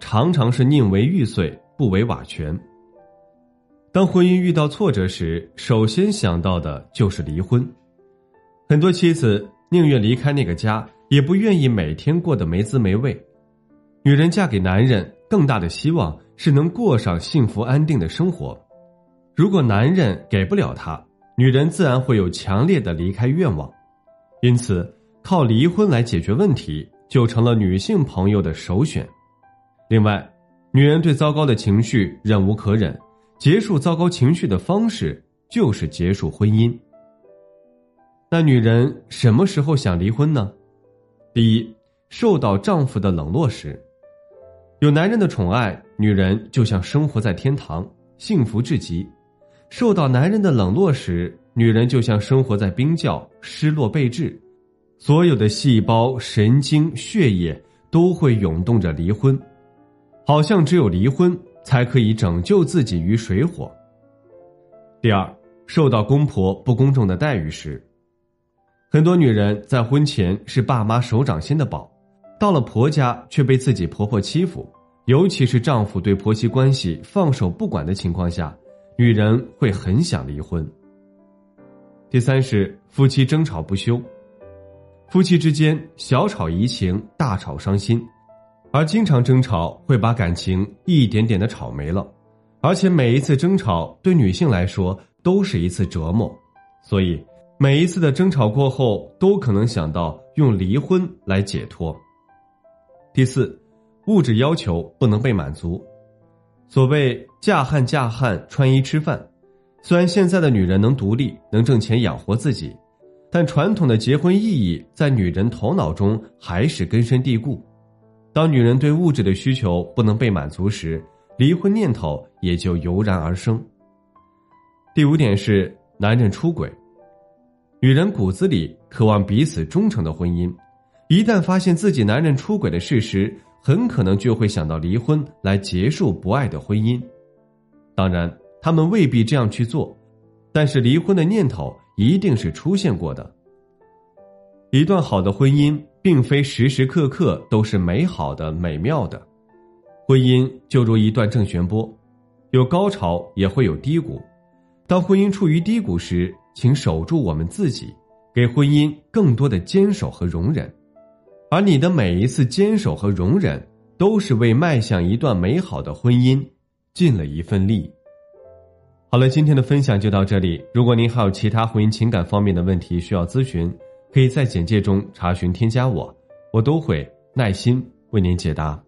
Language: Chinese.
常常是宁为玉碎，不为瓦全。当婚姻遇到挫折时，首先想到的就是离婚。很多妻子宁愿离开那个家，也不愿意每天过得没滋没味。女人嫁给男人，更大的希望是能过上幸福安定的生活。如果男人给不了她，女人自然会有强烈的离开愿望。因此，靠离婚来解决问题，就成了女性朋友的首选。另外，女人对糟糕的情绪忍无可忍，结束糟糕情绪的方式就是结束婚姻。那女人什么时候想离婚呢？第一，受到丈夫的冷落时，有男人的宠爱，女人就像生活在天堂，幸福至极；受到男人的冷落时，女人就像生活在冰窖，失落备至，所有的细胞、神经、血液都会涌动着离婚。好像只有离婚才可以拯救自己于水火。第二，受到公婆不公正的待遇时，很多女人在婚前是爸妈手掌心的宝，到了婆家却被自己婆婆欺负，尤其是丈夫对婆媳关系放手不管的情况下，女人会很想离婚。第三是夫妻争吵不休，夫妻之间小吵怡情，大吵伤心。而经常争吵会把感情一点点的吵没了，而且每一次争吵对女性来说都是一次折磨，所以每一次的争吵过后都可能想到用离婚来解脱。第四，物质要求不能被满足。所谓嫁汉嫁汉穿衣吃饭，虽然现在的女人能独立能挣钱养活自己，但传统的结婚意义在女人头脑中还是根深蒂固。当女人对物质的需求不能被满足时，离婚念头也就油然而生。第五点是男人出轨，女人骨子里渴望彼此忠诚的婚姻，一旦发现自己男人出轨的事实，很可能就会想到离婚来结束不爱的婚姻。当然，他们未必这样去做，但是离婚的念头一定是出现过的。一段好的婚姻。并非时时刻刻都是美好的、美妙的，婚姻就如一段正弦波，有高潮也会有低谷。当婚姻处于低谷时，请守住我们自己，给婚姻更多的坚守和容忍。而你的每一次坚守和容忍，都是为迈向一段美好的婚姻尽了一份力。好了，今天的分享就到这里。如果您还有其他婚姻情感方面的问题需要咨询。可以在简介中查询添加我，我都会耐心为您解答。